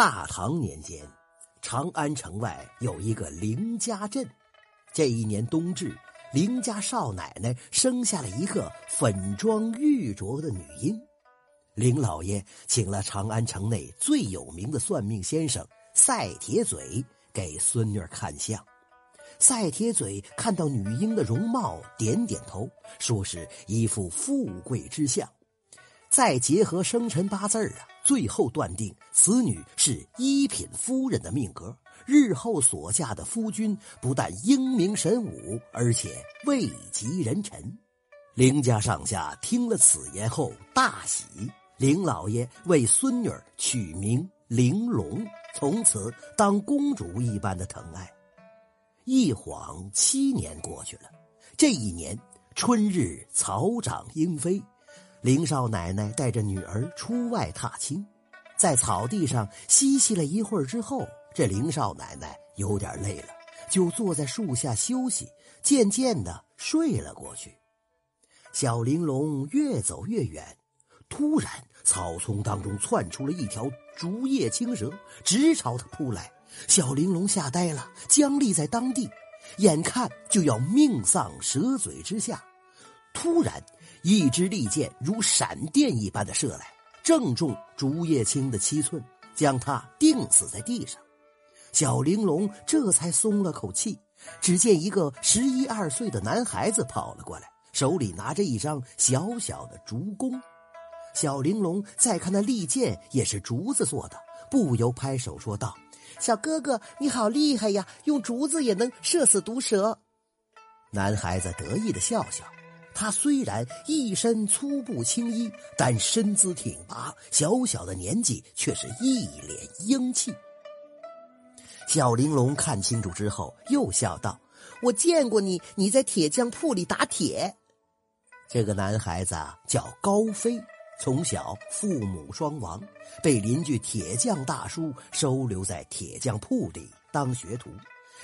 大唐年间，长安城外有一个凌家镇。这一年冬至，凌家少奶奶生下了一个粉妆玉琢的女婴。凌老爷请了长安城内最有名的算命先生赛铁嘴给孙女看相。赛铁嘴看到女婴的容貌，点点头，说是一副富贵之相。再结合生辰八字啊。最后断定此女是一品夫人的命格，日后所嫁的夫君不但英明神武，而且位极人臣。凌家上下听了此言后大喜，凌老爷为孙女取名玲珑，从此当公主一般的疼爱。一晃七年过去了，这一年春日草长莺飞。林少奶奶带着女儿出外踏青，在草地上嬉戏了一会儿之后，这林少奶奶有点累了，就坐在树下休息，渐渐的睡了过去。小玲珑越走越远，突然草丛当中窜出了一条竹叶青蛇，直朝他扑来。小玲珑吓呆了，僵立在当地，眼看就要命丧蛇嘴之下，突然。一支利箭如闪电一般的射来，正中竹叶青的七寸，将他钉死在地上。小玲珑这才松了口气。只见一个十一二岁的男孩子跑了过来，手里拿着一张小小的竹弓。小玲珑再看那利箭也是竹子做的，不由拍手说道：“小哥哥，你好厉害呀！用竹子也能射死毒蛇。”男孩子得意的笑笑。他虽然一身粗布青衣，但身姿挺拔，小小的年纪却是一脸英气。小玲珑看清楚之后，又笑道：“我见过你，你在铁匠铺里打铁。”这个男孩子叫高飞，从小父母双亡，被邻居铁匠大叔收留在铁匠铺里当学徒。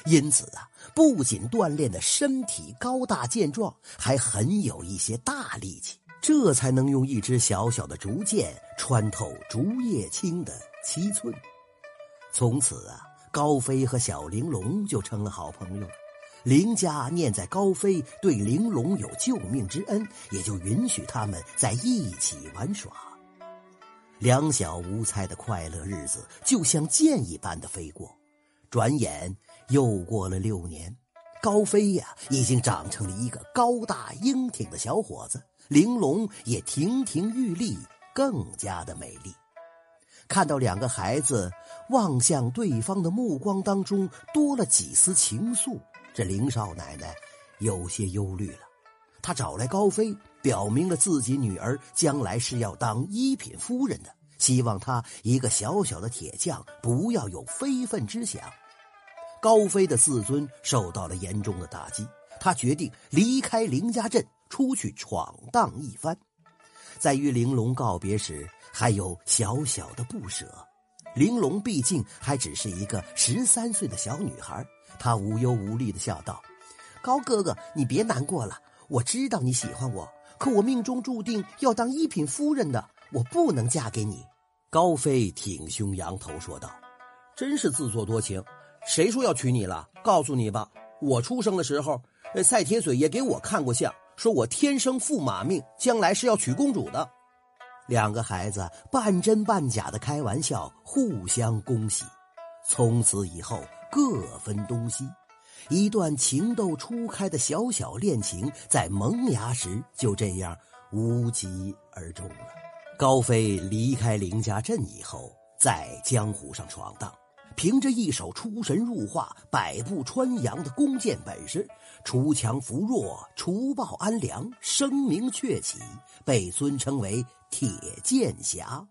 因此啊，不仅锻炼的身体高大健壮，还很有一些大力气，这才能用一支小小的竹剑穿透竹叶青的七寸。从此啊，高飞和小玲珑就成了好朋友。林家念在高飞对玲珑有救命之恩，也就允许他们在一起玩耍。两小无猜的快乐日子就像箭一般的飞过，转眼。又过了六年，高飞呀已经长成了一个高大英挺的小伙子，玲珑也亭亭玉立，更加的美丽。看到两个孩子望向对方的目光当中多了几丝情愫，这林少奶奶有些忧虑了。她找来高飞，表明了自己女儿将来是要当一品夫人的，希望他一个小小的铁匠不要有非分之想。高飞的自尊受到了严重的打击，他决定离开林家镇，出去闯荡一番。在与玲珑告别时，还有小小的不舍。玲珑毕竟还只是一个十三岁的小女孩，她无忧无虑的笑道：“高哥哥，你别难过了，我知道你喜欢我，可我命中注定要当一品夫人的，我不能嫁给你。”高飞挺胸扬头说道：“真是自作多情。”谁说要娶你了？告诉你吧，我出生的时候，赛铁嘴也给我看过相，说我天生驸马命，将来是要娶公主的。两个孩子半真半假的开玩笑，互相恭喜。从此以后各分东西，一段情窦初开的小小恋情，在萌芽时就这样无疾而终了。高飞离开林家镇以后，在江湖上闯荡。凭着一手出神入化、百步穿杨的弓箭本事，除强扶弱、除暴安良，声名鹊起，被尊称为铁剑侠。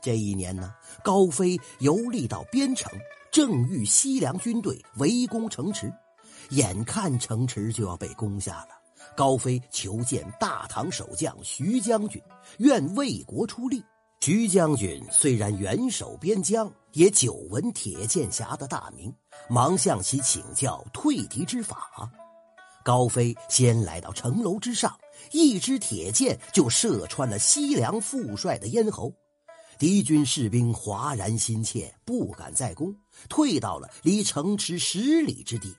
这一年呢，高飞游历到边城，正遇西凉军队围攻城池，眼看城池就要被攻下了，高飞求见大唐守将徐将军，愿为国出力。徐将军虽然远守边疆，也久闻铁剑侠的大名，忙向其请教退敌之法。高飞先来到城楼之上，一支铁箭就射穿了西凉副帅的咽喉。敌军士兵哗然心切，不敢再攻，退到了离城池十里之地。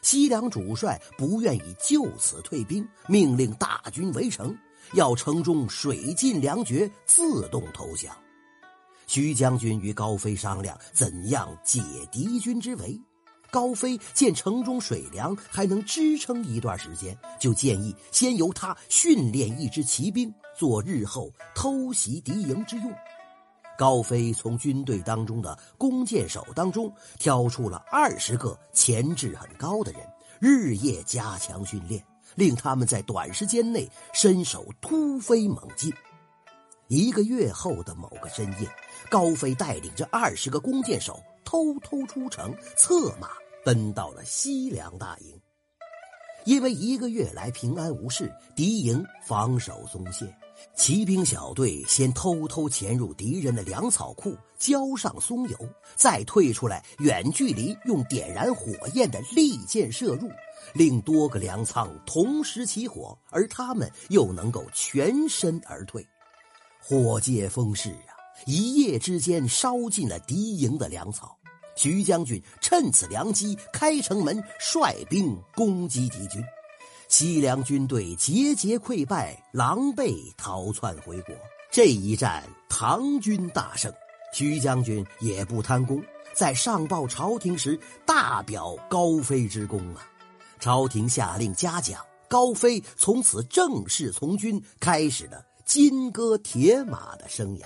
西凉主帅不愿意就此退兵，命令大军围城，要城中水尽粮绝，自动投降。徐将军与高飞商量怎样解敌军之围。高飞见城中水粮还能支撑一段时间，就建议先由他训练一支骑兵，做日后偷袭敌营之用。高飞从军队当中的弓箭手当中挑出了二十个潜质很高的人，日夜加强训练，令他们在短时间内身手突飞猛进。一个月后的某个深夜，高飞带领着二十个弓箭手偷偷出城，策马奔到了西凉大营。因为一个月来平安无事，敌营防守松懈。骑兵小队先偷偷潜入敌人的粮草库，浇上松油，再退出来，远距离用点燃火焰的利箭射入，令多个粮仓同时起火，而他们又能够全身而退。火借风势啊，一夜之间烧尽了敌营的粮草。徐将军趁此良机开城门，率兵攻击敌军。西凉军队节节溃败，狼狈逃窜回国。这一战，唐军大胜。徐将军也不贪功，在上报朝廷时大表高飞之功啊！朝廷下令嘉奖高飞，从此正式从军，开始了金戈铁马的生涯。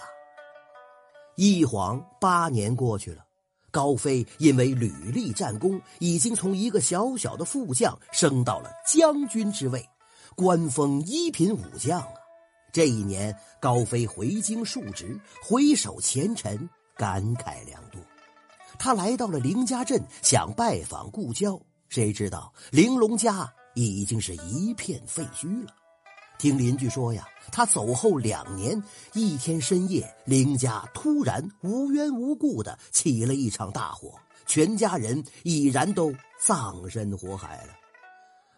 一晃八年过去了。高飞因为屡立战功，已经从一个小小的副将升到了将军之位，官封一品武将啊！这一年，高飞回京述职，回首前尘，感慨良多。他来到了凌家镇，想拜访故交，谁知道玲珑家已经是一片废墟了。听邻居说呀，他走后两年，一天深夜，林家突然无缘无故的起了一场大火，全家人已然都葬身火海了。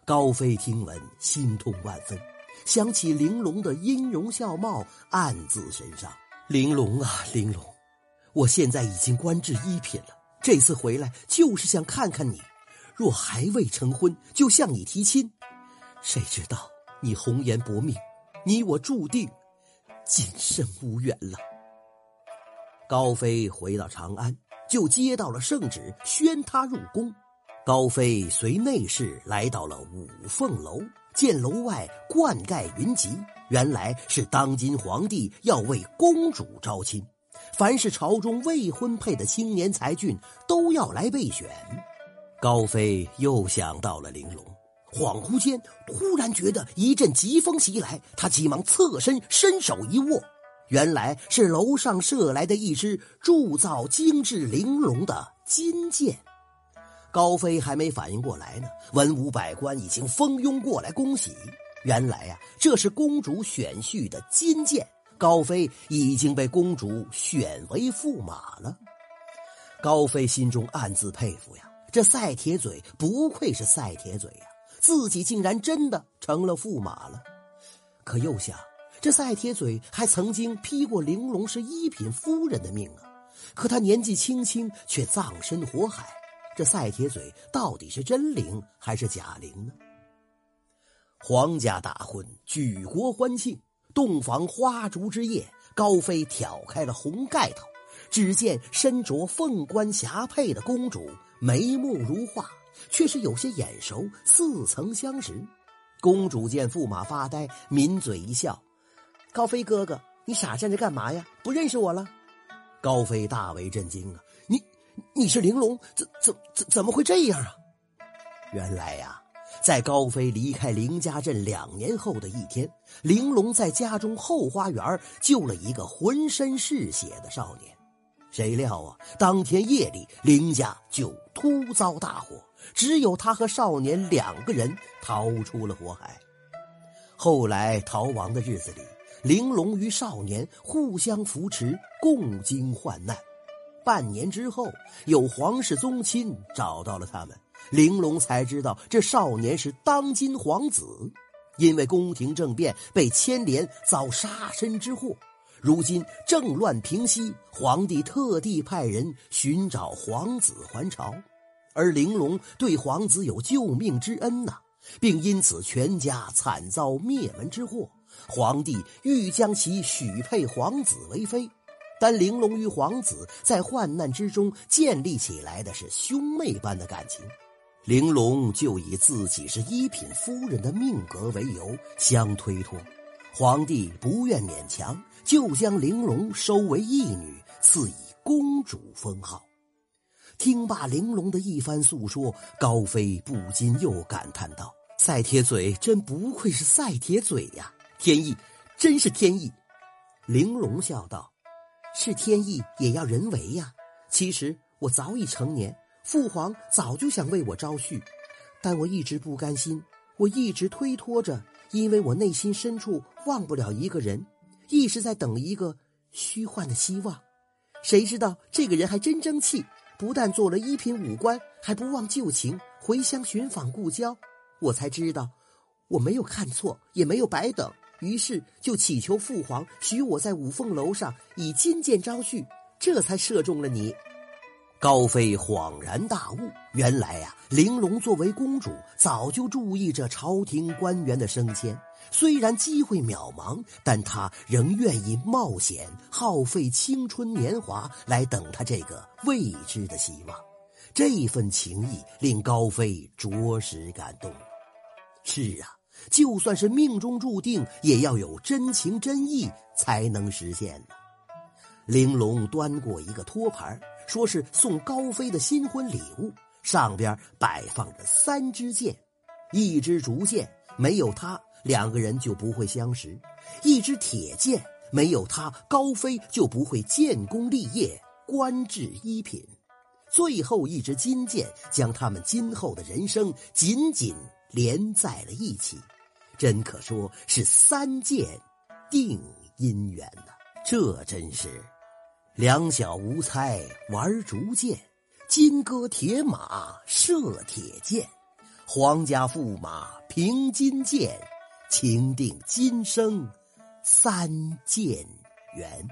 高飞听闻，心痛万分，想起玲珑的音容笑貌，暗自神伤。玲珑啊，玲珑，我现在已经官至一品了，这次回来就是想看看你。若还未成婚，就向你提亲。谁知道？你红颜薄命，你我注定今生无缘了。高飞回到长安，就接到了圣旨，宣他入宫。高飞随内侍来到了五凤楼，见楼外冠盖云集，原来是当今皇帝要为公主招亲，凡是朝中未婚配的青年才俊都要来备选。高飞又想到了玲珑。恍惚间，突然觉得一阵疾风袭来，他急忙侧身伸手一握，原来是楼上射来的一支铸造精致玲珑的金箭。高飞还没反应过来呢，文武百官已经蜂拥过来恭喜。原来呀，这是公主选婿的金箭，高飞已经被公主选为驸马了。高飞心中暗自佩服呀，这赛铁嘴不愧是赛铁嘴呀。自己竟然真的成了驸马了，可又想，这赛铁嘴还曾经批过玲珑是一品夫人的命啊！可他年纪轻轻却葬身火海，这赛铁嘴到底是真灵还是假灵呢？皇家大婚，举国欢庆，洞房花烛之夜，高飞挑开了红盖头，只见身着凤冠霞帔的公主，眉目如画。却是有些眼熟，似曾相识。公主见驸马发呆，抿嘴一笑：“高飞哥哥，你傻站着干嘛呀？不认识我了？”高飞大为震惊啊！“你，你是玲珑？怎怎怎怎么会这样啊？”原来呀，在高飞离开林家镇两年后的一天，玲珑在家中后花园救了一个浑身是血的少年。谁料啊，当天夜里林家就突遭大火。只有他和少年两个人逃出了火海。后来逃亡的日子里，玲珑与少年互相扶持，共经患难。半年之后，有皇室宗亲找到了他们，玲珑才知道这少年是当今皇子。因为宫廷政变被牵连，遭杀身之祸，如今政乱平息，皇帝特地派人寻找皇子还朝，而玲珑对皇子有救命之恩呐，并因此全家惨遭灭门之祸。皇帝欲将其许配皇子为妃，但玲珑与皇子在患难之中建立起来的是兄妹般的感情，玲珑就以自己是一品夫人的命格为由相推脱。皇帝不愿勉强，就将玲珑收为义女，赐以公主封号。听罢玲珑的一番诉说，高飞不禁又感叹道：“赛铁嘴真不愧是赛铁嘴呀，天意，真是天意。”玲珑笑道：“是天意也要人为呀。其实我早已成年，父皇早就想为我招婿，但我一直不甘心，我一直推脱着。”因为我内心深处忘不了一个人，一直在等一个虚幻的希望。谁知道这个人还真争气，不但做了一品武官，还不忘旧情，回乡寻访故交。我才知道，我没有看错，也没有白等。于是就祈求父皇许我在五凤楼上以金剑招婿，这才射中了你。高飞恍然大悟，原来呀，玲珑作为公主，早就注意着朝廷官员的升迁。虽然机会渺茫，但她仍愿意冒险、耗费青春年华来等他这个未知的希望。这份情谊令高飞着实感动。是啊，就算是命中注定，也要有真情真意才能实现。玲珑端过一个托盘。说是送高飞的新婚礼物，上边摆放着三支箭，一支竹箭没有它，两个人就不会相识；一支铁箭没有它，高飞就不会建功立业，官至一品；最后一支金箭将他们今后的人生紧紧连在了一起，真可说是三箭定姻缘呐！这真是。两小无猜玩竹箭，金戈铁马射铁箭，皇家驸马平金剑，情定今生三箭缘。